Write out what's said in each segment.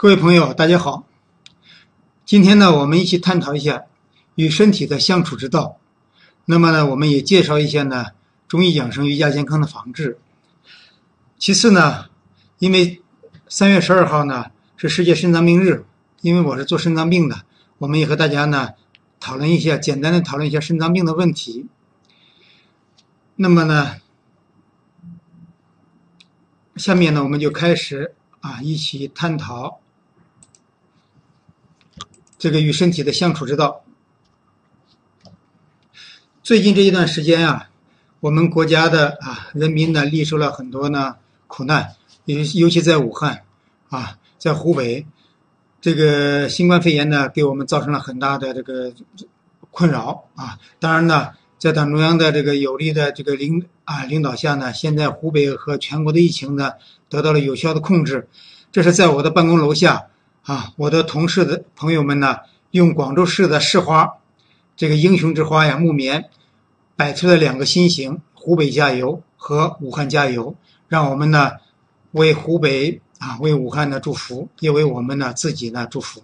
各位朋友，大家好。今天呢，我们一起探讨一下与身体的相处之道。那么呢，我们也介绍一下呢中医养生与亚健康的防治。其次呢，因为三月十二号呢是世界肾脏病日，因为我是做肾脏病的，我们也和大家呢讨论一下，简单的讨论一下肾脏病的问题。那么呢，下面呢我们就开始啊一起探讨这个与身体的相处之道。最近这一段时间啊，我们国家的啊人民呢，历受了很多呢苦难，尤尤其在武汉啊，在湖北，这个新冠肺炎呢，给我们造成了很大的这个困扰啊。当然呢，在党中央的这个有力的这个领啊领导下呢，现在湖北和全国的疫情呢，得到了有效的控制。这是在我的办公楼下啊，我的同事的朋友们呢，用广州市的市花，这个英雄之花呀木棉。摆出了两个心形：湖北加油和武汉加油。让我们呢为湖北啊，为武汉呢祝福，也为我们呢自己呢祝福。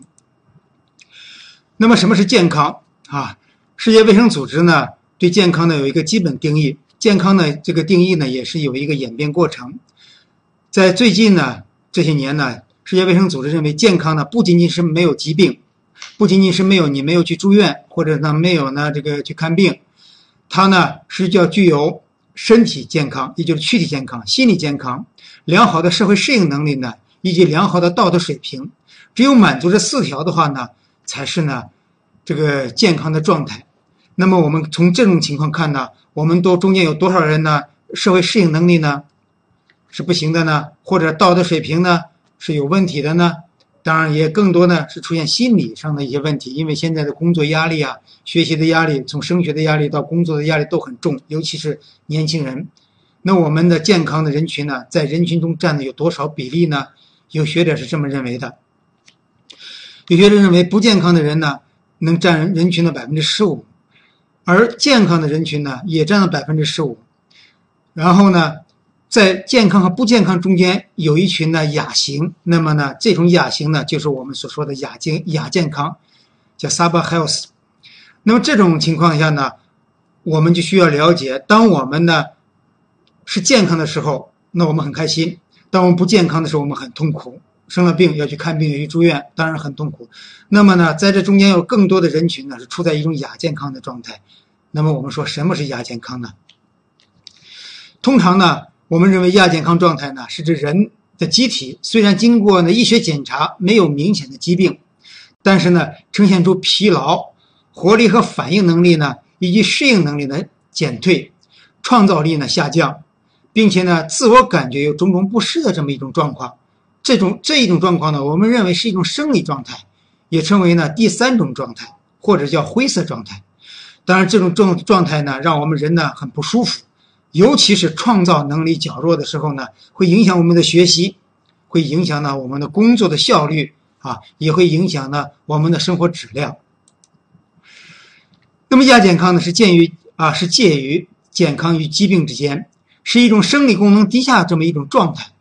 那么，什么是健康啊？世界卫生组织呢对健康呢有一个基本定义。健康呢这个定义呢也是有一个演变过程。在最近呢这些年呢，世界卫生组织认为健康呢不仅仅是没有疾病，不仅仅是没有你没有去住院，或者呢没有呢这个去看病。它呢是叫具有身体健康，也就是躯体健康、心理健康、良好的社会适应能力呢，以及良好的道德水平。只有满足这四条的话呢，才是呢这个健康的状态。那么我们从这种情况看呢，我们都中间有多少人呢？社会适应能力呢是不行的呢？或者道德水平呢是有问题的呢？当然，也更多呢是出现心理上的一些问题，因为现在的工作压力啊、学习的压力，从升学的压力到工作的压力都很重，尤其是年轻人。那我们的健康的人群呢，在人群中占的有多少比例呢？有学者是这么认为的。有学者认为，不健康的人呢，能占人群的百分之十五，而健康的人群呢，也占了百分之十五。然后呢？在健康和不健康中间有一群呢亚型，那么呢这种亚型呢就是我们所说的亚健亚健康，叫 sub health。那么这种情况下呢，我们就需要了解，当我们呢是健康的时候，那我们很开心；当我们不健康的时候，我们很痛苦。生了病要去看病，要去住院，当然很痛苦。那么呢，在这中间有更多的人群呢是处在一种亚健康的状态。那么我们说什么是亚健康呢？通常呢。我们认为亚健康状态呢，是指人的机体虽然经过呢医学检查没有明显的疾病，但是呢呈现出疲劳、活力和反应能力呢以及适应能力的减退，创造力呢下降，并且呢自我感觉有种种不适的这么一种状况。这种这一种状况呢，我们认为是一种生理状态，也称为呢第三种状态或者叫灰色状态。当然，这种状状态呢，让我们人呢很不舒服。尤其是创造能力较弱的时候呢，会影响我们的学习，会影响呢我们的工作的效率啊，也会影响呢我们的生活质量。那么亚健康呢是介于啊是介于健康与疾病之间，是一种生理功能低下这么一种状态，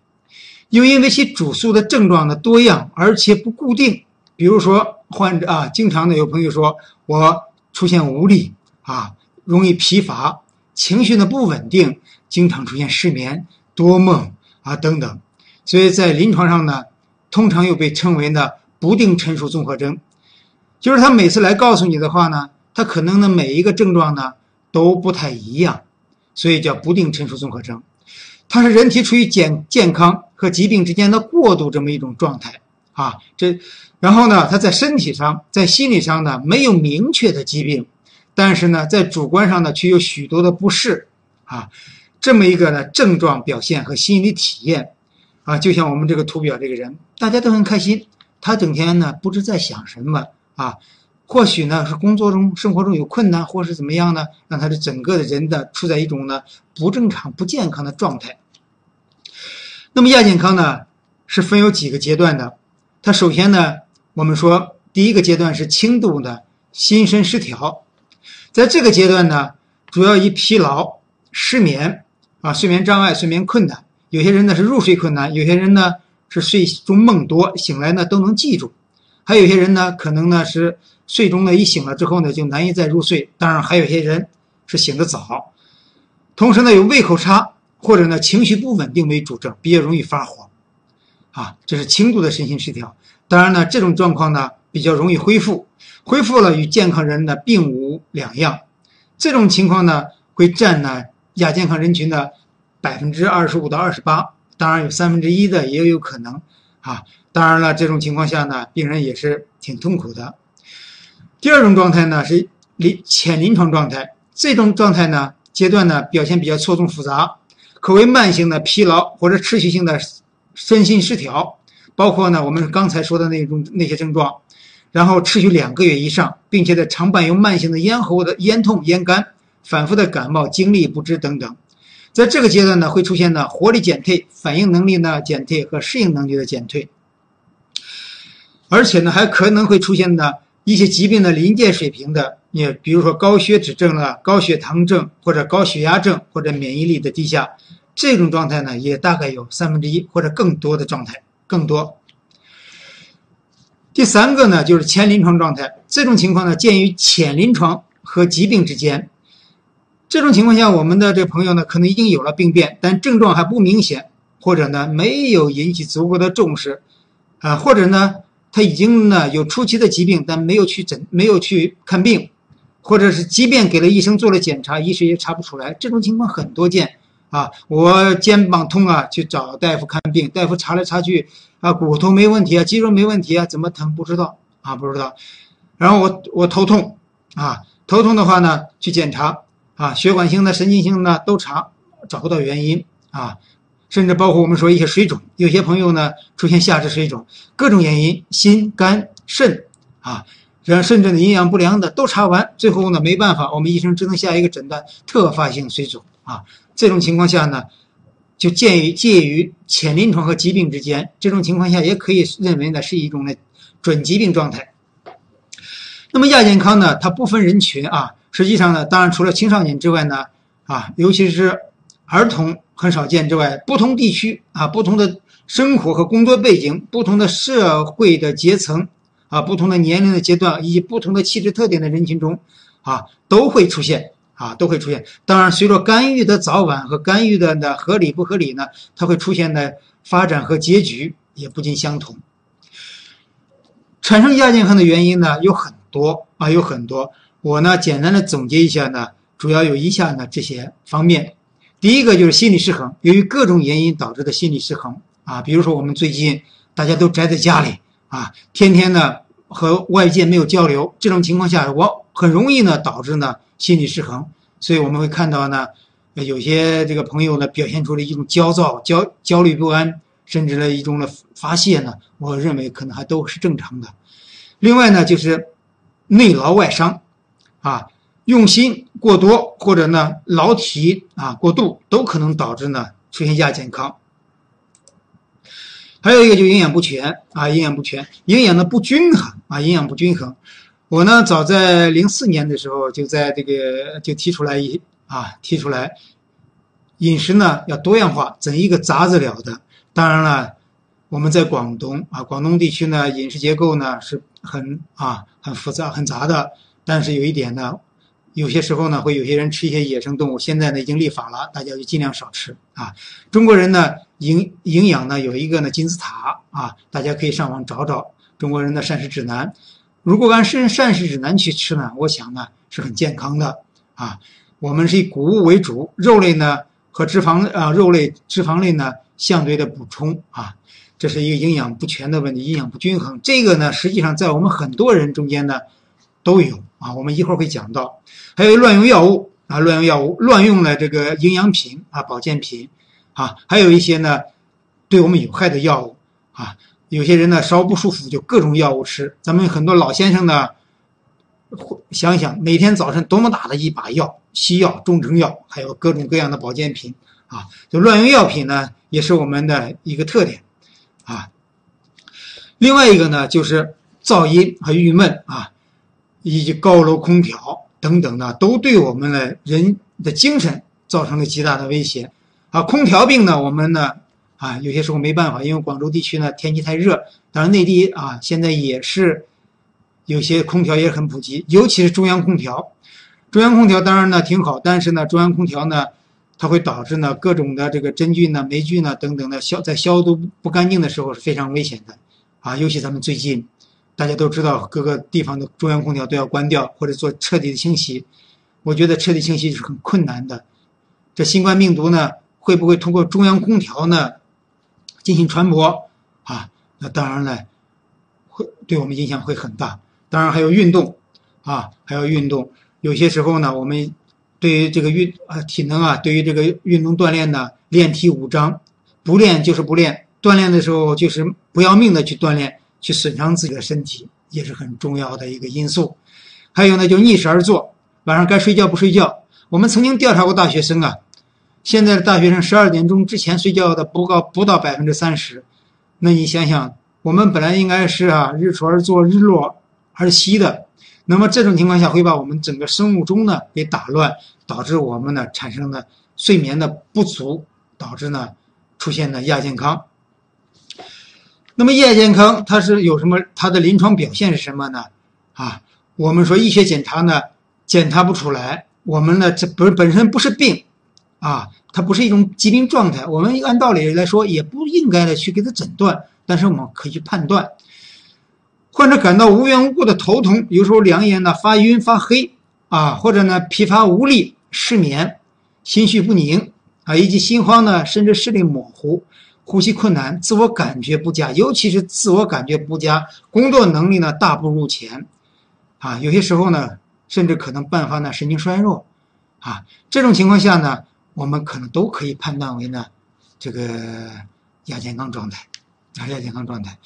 又因为其主诉的症状呢多样而且不固定，比如说患者啊，经常的有朋友说我出现无力啊，容易疲乏。情绪呢不稳定，经常出现失眠、多梦啊等等，所以在临床上呢，通常又被称为呢不定陈述综合征，就是他每次来告诉你的话呢，他可能呢每一个症状呢都不太一样，所以叫不定陈述综合征。它是人体处于健健康和疾病之间的过渡这么一种状态啊，这然后呢，他在身体上、在心理上呢没有明确的疾病。但是呢，在主观上呢，却有许多的不适，啊，这么一个呢症状表现和心理体验，啊，就像我们这个图表这个人，大家都很开心，他整天呢不知在想什么啊，或许呢是工作中、生活中有困难，或是怎么样呢，让他的整个的人的处在一种呢不正常、不健康的状态。那么亚健康呢是分有几个阶段的，它首先呢，我们说第一个阶段是轻度的心身失调。在这个阶段呢，主要以疲劳、失眠啊、睡眠障碍、睡眠困难，有些人呢是入睡困难，有些人呢是睡中梦多，醒来呢都能记住；还有些人呢，可能呢是睡中呢一醒了之后呢就难以再入睡。当然，还有些人是醒得早，同时呢有胃口差或者呢情绪不稳定为主症，比较容易发火。啊，这是轻度的身心失调。当然呢，这种状况呢比较容易恢复，恢复了与健康人呢并无两样。这种情况呢会占呢亚健康人群的百分之二十五到二十八，当然有三分之一的也有可能。啊，当然了，这种情况下呢，病人也是挺痛苦的。第二种状态呢是临浅临床状态，这种状态呢阶段呢表现比较错综复杂，可为慢性的疲劳或者持续性的。身心失调，包括呢我们刚才说的那种那些症状，然后持续两个月以上，并且在常伴有慢性的咽喉的咽痛、咽干、反复的感冒、精力不支等等。在这个阶段呢，会出现呢活力减退、反应能力呢减退和适应能力的减退，而且呢还可能会出现呢一些疾病的临界水平的，也比如说高血脂症了、高血糖症或者高血压症或者免疫力的低下。这种状态呢，也大概有三分之一或者更多的状态，更多。第三个呢，就是前临床状态。这种情况呢，见于浅临床和疾病之间。这种情况下，我们的这朋友呢，可能已经有了病变，但症状还不明显，或者呢，没有引起足够的重视，啊，或者呢，他已经呢有初期的疾病，但没有去诊，没有去看病，或者是即便给了医生做了检查，医生也查不出来。这种情况很多见。啊，我肩膀痛啊，去找大夫看病，大夫查来查去，啊，骨头没问题啊，肌肉没问题啊，怎么疼不知道啊，不知道。然后我我头痛，啊，头痛的话呢，去检查，啊，血管性的、神经性的都查，找不到原因啊，甚至包括我们说一些水肿，有些朋友呢出现下肢水肿，各种原因，心、肝、肾，啊，然后甚至呢营养不良的都查完，最后呢没办法，我们医生只能下一个诊断，特发性水肿啊。这种情况下呢，就介于介于浅临床和疾病之间。这种情况下也可以认为呢是一种呢准疾病状态。那么亚健康呢，它不分人群啊，实际上呢，当然除了青少年之外呢，啊，尤其是儿童很少见之外，不同地区啊，不同的生活和工作背景，不同的社会的阶层啊，不同的年龄的阶段以及不同的气质特点的人群中，啊，都会出现。啊，都会出现。当然，随着干预的早晚和干预的呢合理不合理呢，它会出现的发展和结局也不尽相同。产生亚健康的原因呢有很多啊，有很多。我呢简单的总结一下呢，主要有以下呢这些方面。第一个就是心理失衡，由于各种原因导致的心理失衡啊，比如说我们最近大家都宅在家里啊，天天呢和外界没有交流，这种情况下，我很容易呢导致呢。心理失衡，所以我们会看到呢，有些这个朋友呢表现出了一种焦躁、焦焦虑不安，甚至呢一种的发泄呢，我认为可能还都是正常的。另外呢，就是内劳外伤，啊，用心过多或者呢劳体啊过度，都可能导致呢出现亚健康。还有一个就营养不全啊，营养不全，营养的不均衡啊，营养不均衡。我呢，早在零四年的时候，就在这个就提出来一啊，提出来饮食呢要多样化，整一个杂质了的。当然了，我们在广东啊，广东地区呢，饮食结构呢是很啊很复杂很杂的。但是有一点呢，有些时候呢，会有些人吃一些野生动物。现在呢，已经立法了，大家就尽量少吃啊。中国人呢，营营养呢有一个呢金字塔啊，大家可以上网找找中国人的膳食指南。如果按膳膳食指南去吃呢，我想呢是很健康的啊。我们是以谷物为主，肉类呢和脂肪啊肉类脂肪类呢相对的补充啊，这是一个营养不全的问题，营养不均衡。这个呢实际上在我们很多人中间呢都有啊。我们一会儿会讲到，还有乱用药物啊，乱用药物，乱用了这个营养品啊保健品啊，还有一些呢对我们有害的药物啊。有些人呢稍不舒服就各种药物吃，咱们很多老先生呢，想想每天早晨多么大的一把药，西药、中成药，还有各种各样的保健品啊，就乱用药品呢，也是我们的一个特点啊。另外一个呢，就是噪音和郁闷啊，以及高楼空调等等呢，都对我们的人的精神造成了极大的威胁啊。空调病呢，我们呢。啊，有些时候没办法，因为广州地区呢天气太热，当然内地啊现在也是有些空调也很普及，尤其是中央空调。中央空调当然呢挺好，但是呢中央空调呢它会导致呢各种的这个真菌呢、霉菌呢等等的消在消毒不干净的时候是非常危险的啊。尤其咱们最近大家都知道各个地方的中央空调都要关掉或者做彻底的清洗，我觉得彻底清洗是很困难的。这新冠病毒呢会不会通过中央空调呢进行传播啊？那当然了，会对我们影响会很大。当然还有运动啊，还有运动。有些时候呢，我们对于这个运啊体能啊，对于这个运动锻炼呢，练体五章，不练就是不练，锻炼的时候就是不要命的去锻炼，去损伤自己的身体，也是很重要的一个因素。还有呢，就逆时而坐，晚上该睡觉不睡觉。我们曾经调查过大学生啊，现在的大学生十二点钟之前睡觉的不高不到百分之三十。那你想想，我们本来应该是啊日出而作，日落而息的。那么这种情况下会把我们整个生物钟呢给打乱，导致我们呢产生的睡眠的不足，导致呢出现了亚健康。那么亚健康它是有什么？它的临床表现是什么呢？啊，我们说医学检查呢检查不出来，我们呢这不是本身不是病，啊，它不是一种疾病状态，我们按道理来说也不应该的去给它诊断，但是我们可以去判断。患者感到无缘无故的头痛，有时候两眼呢发晕发黑啊，或者呢疲乏无力、失眠、心绪不宁啊，以及心慌呢，甚至视力模糊、呼吸困难、自我感觉不佳，尤其是自我感觉不佳，工作能力呢大不如前。啊，有些时候呢，甚至可能伴发呢神经衰弱。啊，这种情况下呢，我们可能都可以判断为呢这个亚健康状态啊，亚健康状态。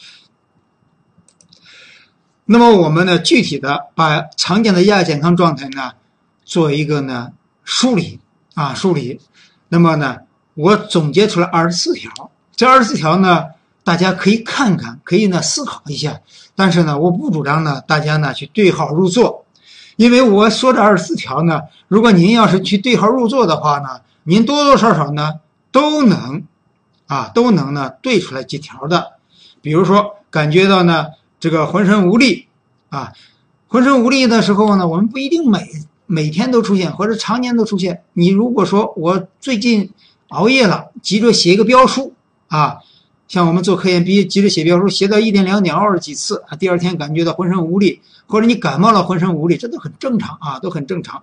那么我们呢，具体的把常见的亚健康状态呢，做一个呢梳理啊梳理。那么呢，我总结出来二十四条。这二十四条呢，大家可以看看，可以呢思考一下。但是呢，我不主张呢大家呢去对号入座，因为我说这二十四条呢，如果您要是去对号入座的话呢，您多多少少呢都能啊都能呢对出来几条的。比如说感觉到呢。这个浑身无力，啊，浑身无力的时候呢，我们不一定每每天都出现，或者常年都出现。你如果说我最近熬夜了，急着写一个标书，啊，像我们做科研，必须急着写标书，写到一点两点，偶尔几次啊，第二天感觉到浑身无力，或者你感冒了浑身无力，这都很正常啊，都很正常，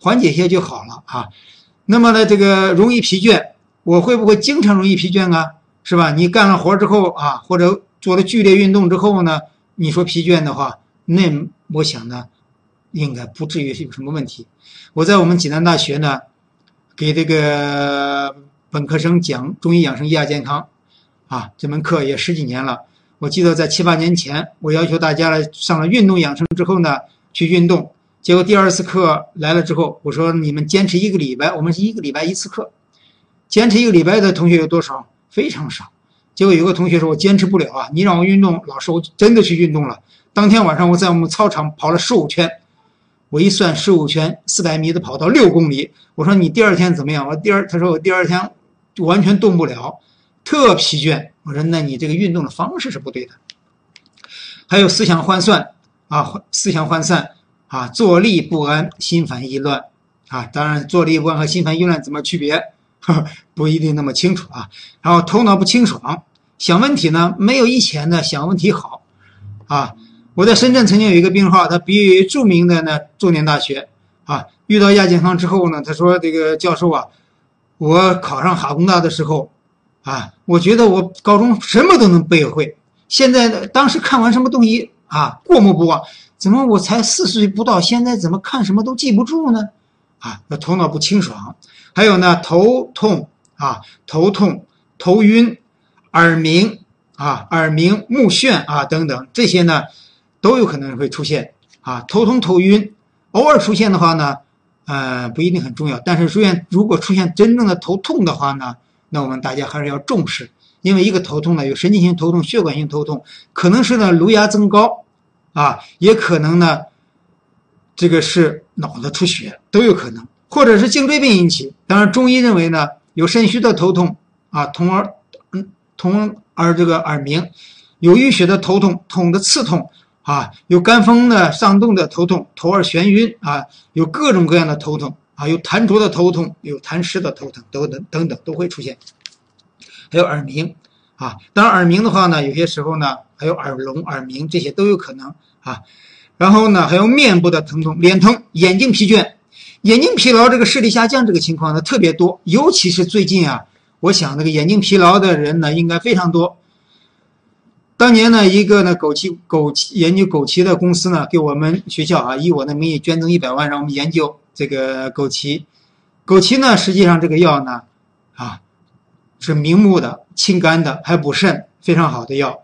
缓解一下就好了啊。那么呢，这个容易疲倦，我会不会经常容易疲倦啊？是吧？你干了活之后啊，或者。做了剧烈运动之后呢，你说疲倦的话，那我想呢，应该不至于有什么问题。我在我们济南大学呢，给这个本科生讲中医养生亚健康，啊，这门课也十几年了。我记得在七八年前，我要求大家来上了运动养生之后呢，去运动。结果第二次课来了之后，我说你们坚持一个礼拜，我们是一个礼拜一次课，坚持一个礼拜的同学有多少？非常少。结果有个同学说：“我坚持不了啊！你让我运动，老师，我真的去运动了。当天晚上我在我们操场跑了十五圈，我一算十五圈四百米的跑到六公里。我说你第二天怎么样？我第二他说我第二天完全动不了，特疲倦。我说那你这个运动的方式是不对的。还有思想涣散啊，思想涣散啊，坐立不安，心烦意乱啊。当然，坐立不安和心烦意乱怎么区别？”不一定那么清楚啊，然后头脑不清爽，想问题呢没有以前的想问题好，啊，我在深圳曾经有一个病号，他毕业于著名的呢重点大学，啊，遇到亚健康之后呢，他说这个教授啊，我考上哈工大的时候，啊，我觉得我高中什么都能背会，现在当时看完什么东西啊过目不忘，怎么我才四十岁不到，现在怎么看什么都记不住呢？啊，那头脑不清爽。还有呢，头痛啊，头痛、头晕、耳鸣啊、耳鸣、目眩啊等等，这些呢都有可能会出现啊。头痛、头晕，偶尔出现的话呢，呃，不一定很重要。但是出现如果出现真正的头痛的话呢，那我们大家还是要重视，因为一个头痛呢，有神经性头痛、血管性头痛，可能是呢颅压增高啊，也可能呢这个是脑子出血，都有可能。或者是颈椎病引起，当然中医认为呢，有肾虚的头痛啊，从而痛而这个耳鸣，有淤血的头痛，痛的刺痛啊，有肝风的上动的头痛，头耳眩晕啊，有各种各样的头痛啊，有痰浊的头痛，有痰湿的头疼等等等等都会出现，还有耳鸣啊，当然耳鸣的话呢，有些时候呢还有耳聋、耳鸣这些都有可能啊，然后呢还有面部的疼痛、脸疼、眼睛疲倦。眼睛疲劳，这个视力下降这个情况呢特别多，尤其是最近啊，我想那个眼睛疲劳的人呢应该非常多。当年呢，一个呢枸杞枸杞研究枸杞的公司呢，给我们学校啊以我的名义捐赠一百万，让我们研究这个枸杞。枸杞呢，实际上这个药呢，啊，是明目的、清肝的，还补肾，非常好的药。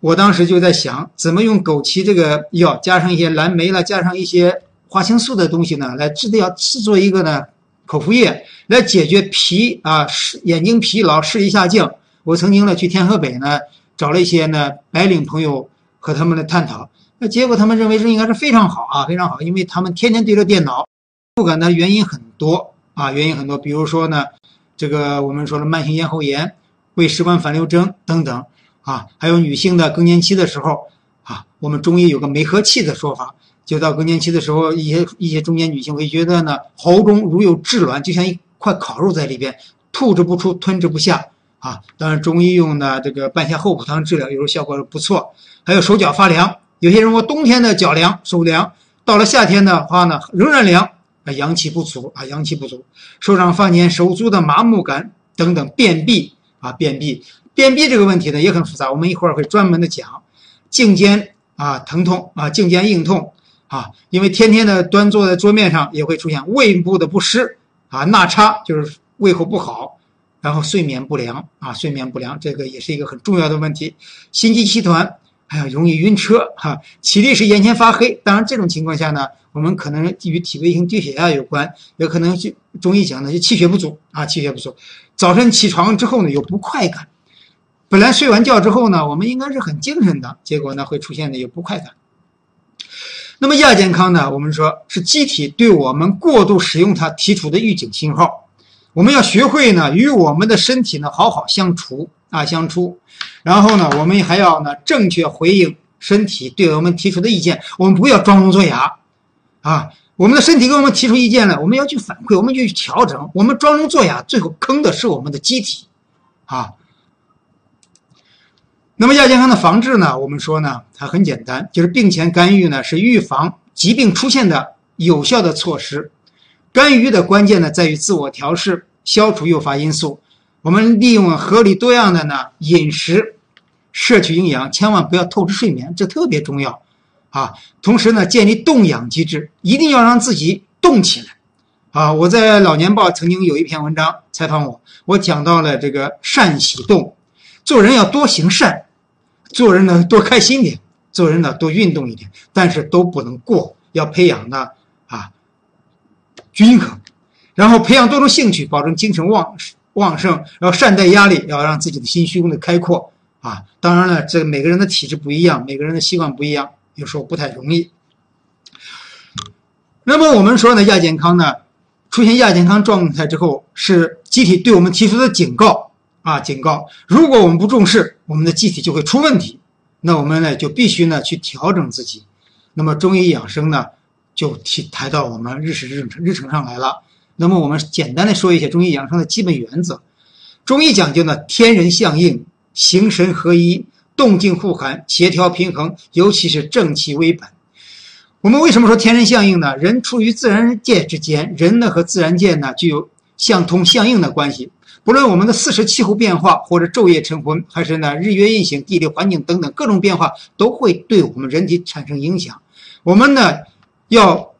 我当时就在想，怎么用枸杞这个药，加上一些蓝莓了，加上一些。花青素的东西呢，来制要制作一个呢口服液，来解决疲啊视眼睛疲劳、视力下降。我曾经呢去天河北呢找了一些呢白领朋友和他们来探讨，那结果他们认为这应该是非常好啊，非常好，因为他们天天对着电脑，不管呢原因很多啊，原因很多，比如说呢，这个我们说的慢性咽喉炎、胃食管反流症等等啊，还有女性的更年期的时候啊，我们中医有个梅核气的说法。就到更年期的时候，一些一些中年女性会觉得呢，喉中如有炙卵，就像一块烤肉在里边，吐之不出，吞之不下啊。当然，中医用的这个半夏厚朴汤治疗，有时候效果不错。还有手脚发凉，有些人我冬天的脚凉手凉，到了夏天的话呢，仍然凉阳气不足啊，阳气不足，手掌发黏，手足的麻木感等等，便秘啊，便秘，便秘这个问题呢也很复杂，我们一会儿会专门的讲，颈肩啊疼痛啊，颈肩硬痛。啊，因为天天的端坐在桌面上，也会出现胃部的不适啊，纳差就是胃口不好，然后睡眠不良啊，睡眠不良这个也是一个很重要的问题。心肌气团，还有容易晕车哈，起立时眼前发黑。当然这种情况下呢，我们可能与体位性低血压有关，也可能就中医讲的就气血不足啊，气血不足。早晨起床之后呢有不快感，本来睡完觉之后呢，我们应该是很精神的，结果呢会出现的有不快感。那么亚健康呢？我们说是机体对我们过度使用它提出的预警信号，我们要学会呢与我们的身体呢好好相处啊相处，然后呢我们还要呢正确回应身体对我们提出的意见，我们不要装聋作哑啊！我们的身体给我们提出意见了，我们要去反馈，我们就去调整，我们装聋作哑，最后坑的是我们的机体啊。那么亚健康的防治呢？我们说呢，它很简单，就是病前干预呢，是预防疾病出现的有效的措施。干预的关键呢，在于自我调试，消除诱发因素。我们利用合理多样的呢饮食，摄取营养，千万不要透支睡眠，这特别重要啊。同时呢，建立动养机制，一定要让自己动起来啊。我在老年报曾经有一篇文章采访我，我讲到了这个善喜动，做人要多行善。做人呢多开心点，做人呢多运动一点，但是都不能过，要培养呢啊均衡，然后培养多种兴趣，保证精神旺盛旺盛，然后善待压力，要让自己的心胸的开阔啊。当然了，这每个人的体质不一样，每个人的习惯不一样，有时候不太容易。那么我们说呢，亚健康呢出现亚健康状态之后，是机体对我们提出的警告。啊，警告！如果我们不重视，我们的机体就会出问题。那我们呢，就必须呢去调整自己。那么中医养生呢，就提抬到我们日时日程日程上来了。那么我们简单的说一些中医养生的基本原则。中医讲究呢，天人相应，形神合一，动静互含，协调平衡，尤其是正气为本。我们为什么说天人相应呢？人处于自然界之间，人呢和自然界呢具有相通相应的关系。不论我们的四时气候变化，或者昼夜晨昏，还是呢日月运行、地理环境等等各种变化，都会对我们人体产生影响。我们呢要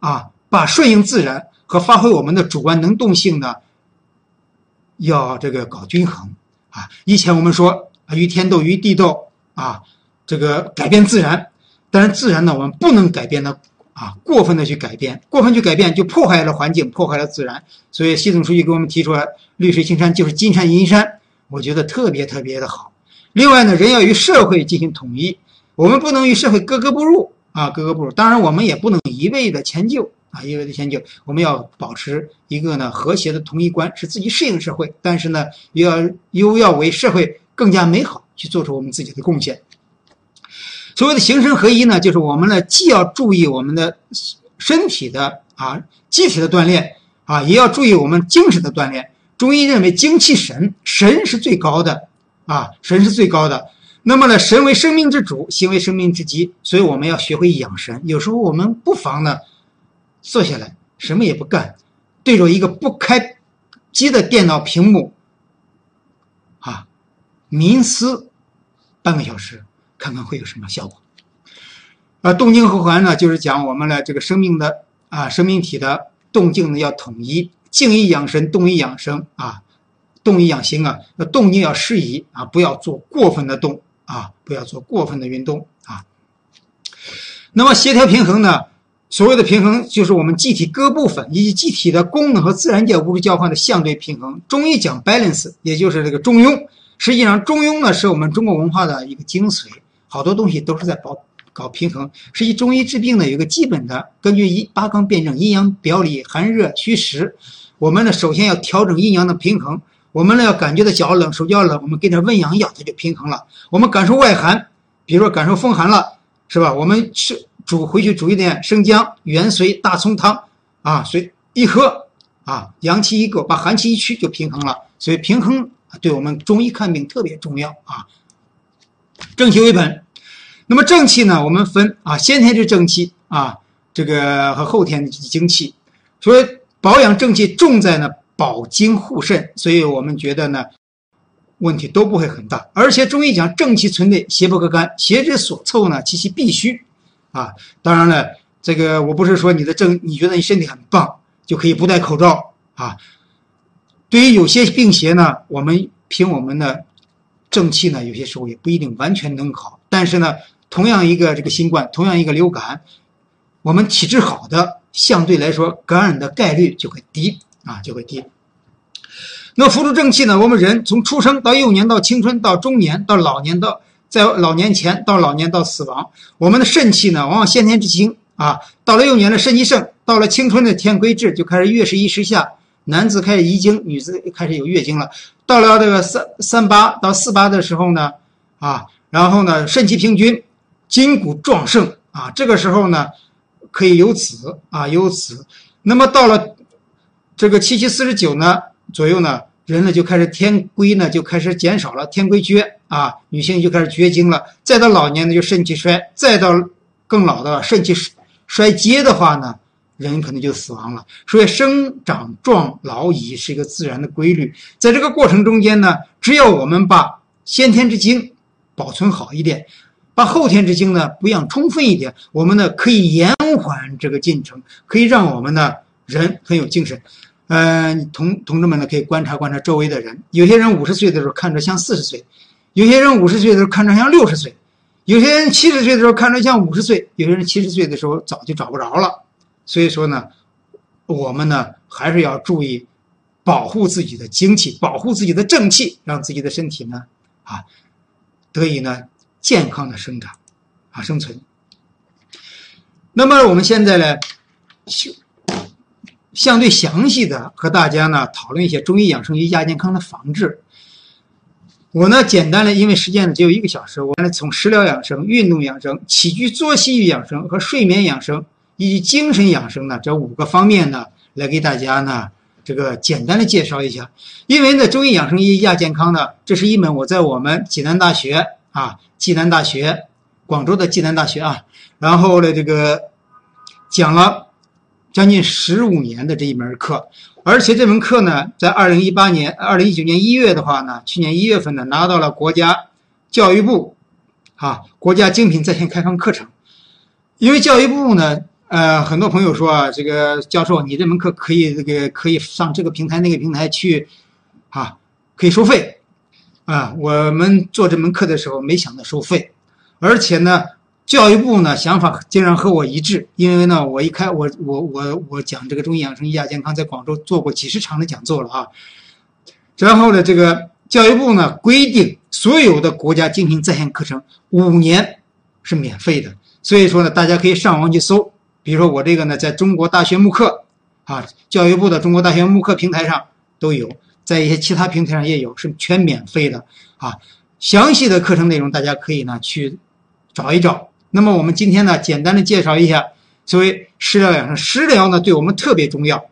啊把顺应自然和发挥我们的主观能动性呢，要这个搞均衡啊。以前我们说啊与天斗、与地斗啊，这个改变自然，但是自然呢我们不能改变的。啊，过分的去改变，过分去改变就破坏了环境，破坏了自然。所以习总书记给我们提出来，绿水青山就是金山银山，我觉得特别特别的好。另外呢，人要与社会进行统一，我们不能与社会格格不入啊，格格不入。当然，我们也不能一味的迁就啊，意味着先就我们要保持一个呢和谐的统一观，使自己适应社会，但是呢又要又要为社会更加美好去做出我们自己的贡献。所谓的形神合一呢，就是我们呢既要注意我们的身体的啊机体的锻炼啊，也要注意我们精神的锻炼。中医认为精气神，神是最高的啊，神是最高的。那么呢，神为生命之主，心为生命之基，所以我们要学会养神。有时候我们不妨呢，坐下来什么也不干，对着一个不开机的电脑屏幕，啊，冥思半个小时，看看会有什么效果。啊，动静和环呢，就是讲我们的这个生命的啊，生命体的动静呢要统一，静以养神，动以养生啊，动以养心啊，那动静要适宜啊，不要做过分的动。啊，不要做过分的运动啊。那么协调平衡呢？所谓的平衡，就是我们机体各部分以及机体的功能和自然界物质交换的相对平衡。中医讲 balance，也就是这个中庸。实际上，中庸呢是我们中国文化的一个精髓，好多东西都是在搞搞平衡。实际中医治病呢有个基本的，根据一八纲辩证，阴阳表里，寒热虚实。我们呢首先要调整阴阳的平衡。我们呢要感觉到脚冷，手脚冷，我们给点温阳药，它就平衡了。我们感受外寒，比如说感受风寒了，是吧？我们吃煮回去煮一点生姜、元荽、大葱汤，啊，水一喝，啊，阳气一够，把寒气一去就平衡了。所以平衡对我们中医看病特别重要啊。正气为本，那么正气呢，我们分啊，先天之正气啊，这个和后天的精气。所以保养正气重在呢。保精护肾，所以我们觉得呢，问题都不会很大。而且中医讲正气存内，邪不可干，邪之所凑呢，其其必须。啊，当然了，这个我不是说你的正，你觉得你身体很棒就可以不戴口罩啊。对于有些病邪呢，我们凭我们的正气呢，有些时候也不一定完全能好。但是呢，同样一个这个新冠，同样一个流感，我们体质好的，相对来说感染的概率就会低。啊，就会低。那辅助正气呢？我们人从出生到幼年，到青春，到中年，到老年，到在老年前，到老年到死亡，我们的肾气呢，往往先天之精啊。到了幼年的肾气盛，到了青春的天癸至，就开始月食一时下，男子开始遗精，女子开始有月经了。到了这个三三八到四八的时候呢，啊，然后呢，肾气平均，筋骨壮盛啊，这个时候呢，可以有子啊，有子。那么到了。这个七七四十九呢左右呢，人呢就开始天规呢就开始减少了，天规绝啊，女性就开始绝经了。再到老年呢就肾气衰，再到更老的肾气衰竭的话呢，人可能就死亡了。所以生长壮老已是一个自然的规律，在这个过程中间呢，只要我们把先天之精保存好一点，把后天之精呢补养充分一点，我们呢可以延缓这个进程，可以让我们呢人很有精神。嗯，同同志们呢，可以观察观察周围的人。有些人五十岁的时候看着像四十岁，有些人五十岁的时候看着像六十岁，有些人七十岁的时候看着像五十岁，有些人七十岁的时候早就找不着了。所以说呢，我们呢还是要注意保护自己的精气，保护自己的正气，让自己的身体呢啊得以呢健康的生长啊生存。那么我们现在呢，修。相对详细的和大家呢讨论一些中医养生与亚健康的防治。我呢简单的，因为时间呢只有一个小时，我呢从食疗养生、运动养生、起居作息与养生和睡眠养生以及精神养生呢这五个方面呢来给大家呢这个简单的介绍一下。因为呢中医养生与亚健康呢，这是一门我在我们济南大学啊，济南大学，广州的济南大学啊，然后呢这个讲了。将近十五年的这一门课，而且这门课呢，在二零一八年、二零一九年一月的话呢，去年一月份呢，拿到了国家教育部啊国家精品在线开放课程。因为教育部呢，呃，很多朋友说啊，这个教授，你这门课可以这个可以上这个平台那个平台去啊，可以收费啊。我们做这门课的时候没想到收费，而且呢。教育部呢想法竟然和我一致，因为呢，我一开我我我我讲这个中医养生、医亚健康，在广州做过几十场的讲座了啊。然后呢，这个教育部呢规定，所有的国家精品在线课程五年是免费的，所以说呢，大家可以上网去搜比如说我这个呢，在中国大学慕课啊，教育部的中国大学慕课平台上都有，在一些其他平台上也有，是全免费的啊。详细的课程内容大家可以呢去找一找。那么我们今天呢，简单的介绍一下所谓食疗养生。食疗呢，对我们特别重要。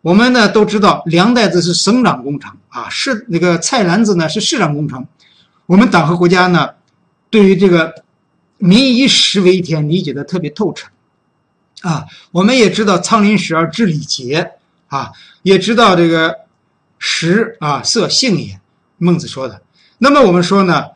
我们呢都知道，粮袋子是生长工程啊，是那个菜篮子呢是市长工程。我们党和国家呢，对于这个民以食为天理解的特别透彻。啊，我们也知道仓廪实而知礼节啊，也知道这个食啊色性也，孟子说的。那么我们说呢，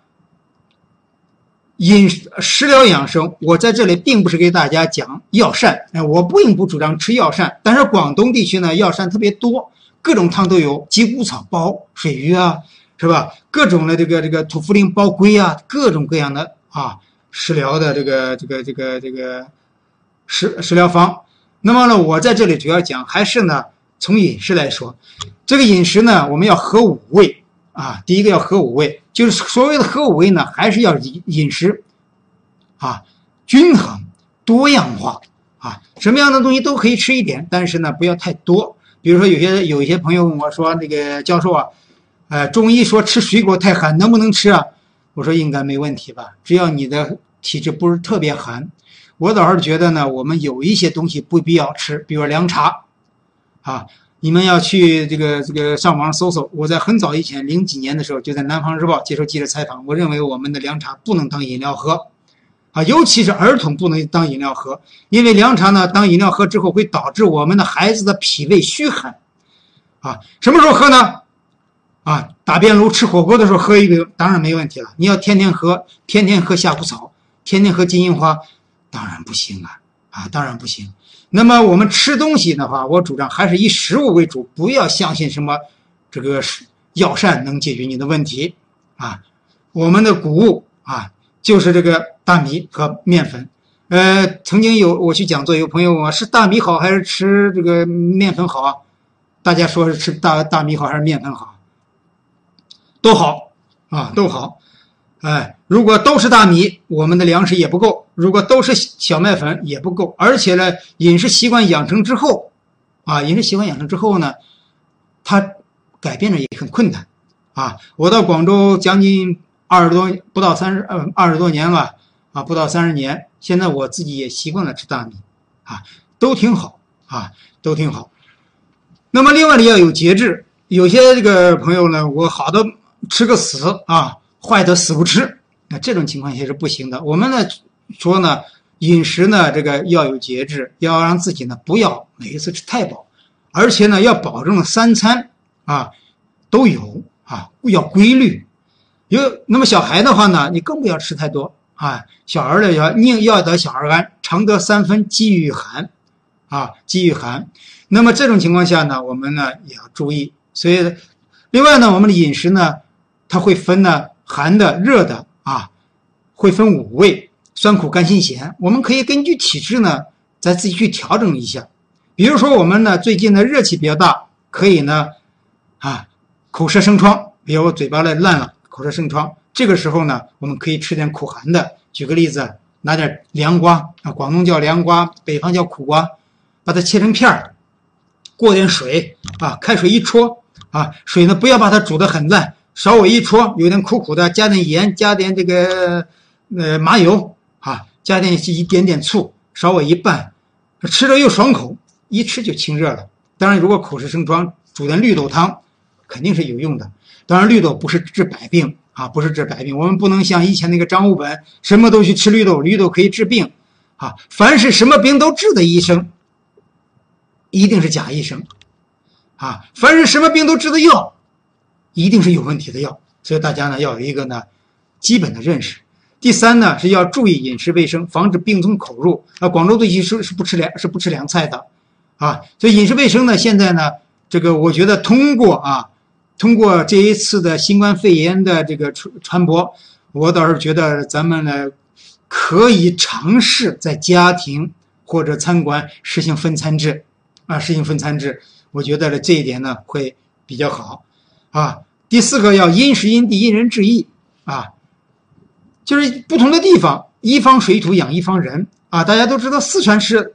饮食疗养生，我在这里并不是给大家讲药膳，哎，我并不主张吃药膳。但是广东地区呢，药膳特别多，各种汤都有，鸡骨草煲水鱼啊，是吧？各种的这个这个土茯苓煲龟啊，各种各样的啊食疗的这个这个这个这个。食食疗方，那么呢，我在这里主要讲还是呢，从饮食来说，这个饮食呢，我们要合五味啊。第一个要合五味，就是所谓的合五味呢，还是要饮饮食啊均衡多样化啊，什么样的东西都可以吃一点，但是呢，不要太多。比如说，有些有一些朋友问我说：“那个教授啊，呃，中医说吃水果太寒，能不能吃啊？”我说应该没问题吧，只要你的体质不是特别寒。我倒是觉得呢，我们有一些东西不必要吃，比如凉茶，啊，你们要去这个这个上网上搜搜。我在很早以前零几年的时候，就在《南方日报》接受记者采访，我认为我们的凉茶不能当饮料喝，啊，尤其是儿童不能当饮料喝，因为凉茶呢，当饮料喝之后会导致我们的孩子的脾胃虚寒，啊，什么时候喝呢？啊，打边炉吃火锅的时候喝一杯当然没问题了。你要天天喝，天天喝夏枯草，天天喝金银花。当然不行啊，啊，当然不行。那么我们吃东西的话，我主张还是以食物为主，不要相信什么这个药膳能解决你的问题啊。我们的谷物啊，就是这个大米和面粉。呃，曾经有我去讲座，有朋友问我是大米好还是吃这个面粉好啊？大家说是吃大大米好还是面粉好？都好啊，都好。哎，如果都是大米，我们的粮食也不够。如果都是小麦粉也不够，而且呢，饮食习惯养成之后，啊，饮食习惯养成之后呢，它改变的也很困难，啊，我到广州将近二十多不到三十呃二十多年了，啊，不到三十年，现在我自己也习惯了吃大米，啊，都挺好，啊，都挺好。那么另外呢，要有节制，有些这个朋友呢，我好的吃个死啊，坏的死不吃，那这种情况下是不行的。我们呢。说呢，饮食呢，这个要有节制，要让自己呢不要每一次吃太饱，而且呢要保证三餐啊都有啊，要规律。有那么小孩的话呢，你更不要吃太多啊。小儿的要宁要得小儿安，常得三分饥与寒啊，饥与寒。那么这种情况下呢，我们呢也要注意。所以，另外呢，我们的饮食呢，它会分呢寒的、热的，会分五味。酸苦甘辛咸，我们可以根据体质呢，再自己去调整一下。比如说，我们呢最近的热气比较大，可以呢，啊，口舌生疮，比如嘴巴呢烂了，口舌生疮，这个时候呢，我们可以吃点苦寒的。举个例子，拿点凉瓜啊，广东叫凉瓜，北方叫苦瓜，把它切成片儿，过点水啊，开水一戳啊，水呢不要把它煮得很烂，稍微一戳，有点苦苦的，加点盐，加点这个呃麻油。啊，加点一点点醋，稍微一拌，吃着又爽口，一吃就清热了。当然，如果口舌生疮，煮点绿豆汤，肯定是有用的。当然，绿豆不是治百病啊，不是治百病。我们不能像以前那个张悟本，什么都去吃绿豆，绿豆可以治病啊。凡是什么病都治的医生，一定是假医生啊。凡是什么病都治的药，一定是有问题的药。所以大家呢，要有一个呢基本的认识。第三呢，是要注意饮食卫生，防止病从口入。啊，广州地区是是不吃凉是不吃凉菜的，啊，所以饮食卫生呢，现在呢，这个我觉得通过啊，通过这一次的新冠肺炎的这个传传播，我倒是觉得咱们呢，可以尝试在家庭或者餐馆实行分餐制，啊，实行分餐制，我觉得呢这一点呢会比较好，啊，第四个要因时因地因人制宜，啊。就是不同的地方，一方水土养一方人啊！大家都知道，四川是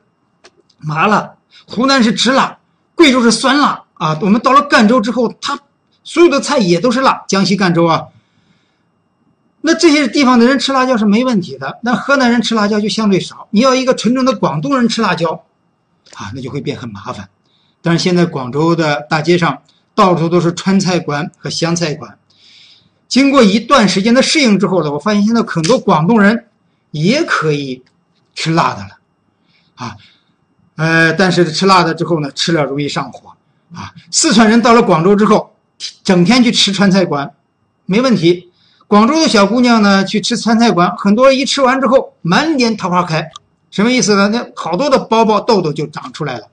麻辣，湖南是吃辣，贵州是酸辣啊。我们到了赣州之后，它所有的菜也都是辣。江西赣州啊，那这些地方的人吃辣椒是没问题的，那河南人吃辣椒就相对少。你要一个纯正的广东人吃辣椒，啊，那就会变很麻烦。但是现在广州的大街上到处都是川菜馆和湘菜馆，经过一段时间的适应之后呢，我发现现在很多广东人也可以吃辣的了，啊，呃，但是吃辣的之后呢，吃了容易上火，啊，四川人到了广州之后，整天去吃川菜馆，没问题。广州的小姑娘呢，去吃川菜馆，很多一吃完之后满脸桃花开，什么意思呢？那好多的包包痘痘就长出来了。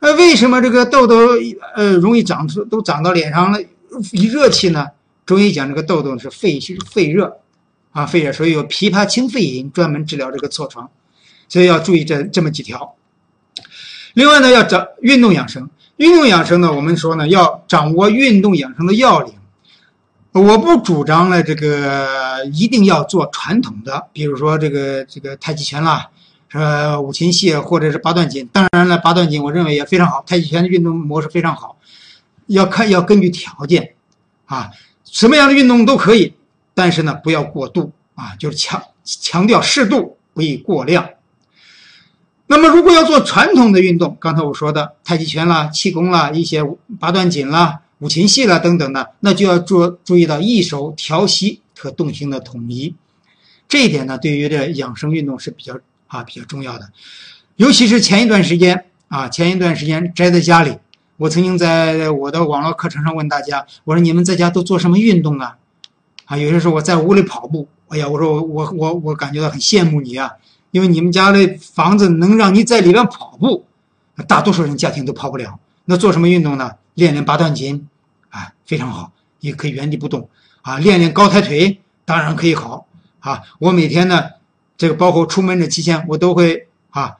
那为什么这个痘痘呃容易长出都长到脸上了？一热气呢？中医讲这个痘痘是肺虚肺热，啊肺热，所以有枇杷清肺饮专门治疗这个痤疮，所以要注意这这么几条。另外呢，要掌运动养生。运动养生呢，我们说呢要掌握运动养生的要领。我不主张呢这个一定要做传统的，比如说这个这个太极拳啦。呃，五禽戏或者是八段锦，当然了，八段锦我认为也非常好。太极拳的运动模式非常好，要看要根据条件，啊，什么样的运动都可以，但是呢，不要过度啊，就是强强调适度，不宜过量。那么，如果要做传统的运动，刚才我说的太极拳啦、气功啦、一些八段锦啦、五禽戏啦等等的，那就要注注意到一手调息和动性的统一，这一点呢，对于这养生运动是比较。啊，比较重要的，尤其是前一段时间啊，前一段时间宅在家里，我曾经在我的网络课程上问大家，我说你们在家都做什么运动啊？啊，有些时候我在屋里跑步，哎呀，我说我我我感觉到很羡慕你啊，因为你们家的房子能让你在里边跑步，大多数人家庭都跑不了。那做什么运动呢？练练八段锦，啊，非常好，也可以原地不动啊，练练高抬腿，当然可以好啊。我每天呢。这个包括出门的期间，我都会啊，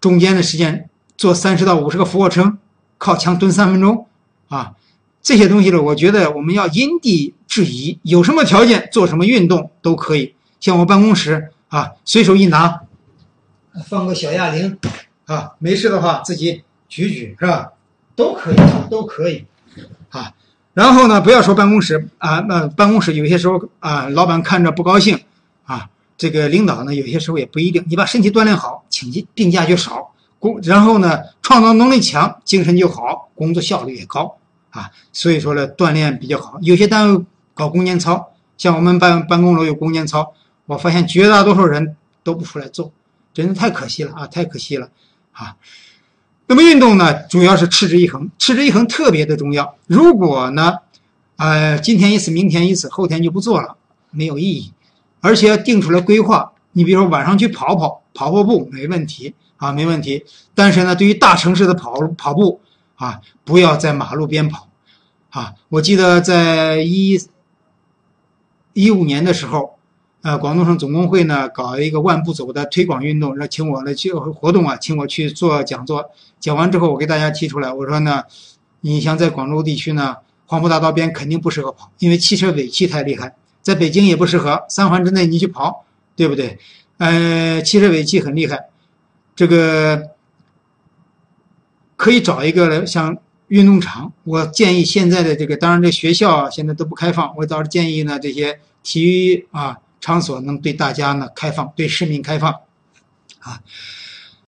中间的时间做三十到五十个俯卧撑，靠墙蹲三分钟，啊，这些东西呢，我觉得我们要因地制宜，有什么条件做什么运动都可以。像我办公室啊，随手一拿，放个小哑铃，啊，没事的话自己举举是吧？都可以，都可以，啊，然后呢，不要说办公室啊，那办公室有些时候啊，老板看着不高兴，啊。这个领导呢，有些时候也不一定。你把身体锻炼好，请假病假就少，然后呢，创造能力强，精神就好，工作效率也高啊。所以说呢，锻炼比较好。有些单位搞攻坚操，像我们办办公楼有攻坚操，我发现绝大多数人都不出来做，真的太可惜了啊，太可惜了啊。那么运动呢，主要是持之以恒，持之以恒特别的重要。如果呢，呃，今天一次，明天一次，后天就不做了，没有意义。而且要定出来规划，你比如说晚上去跑跑跑跑步没问题啊，没问题。但是呢，对于大城市的跑跑步啊，不要在马路边跑啊。我记得在一一五年的时候，呃，广东省总工会呢搞一个万步走的推广运动，让请我呢去活动啊，请我去做讲座。讲完之后，我给大家提出来，我说呢，你像在广州地区呢，黄埔大道边肯定不适合跑，因为汽车尾气太厉害。在北京也不适合，三环之内你去跑，对不对？呃，汽车尾气很厉害，这个可以找一个像运动场。我建议现在的这个，当然这学校现在都不开放，我倒是建议呢，这些体育啊场所能对大家呢开放，对市民开放，啊。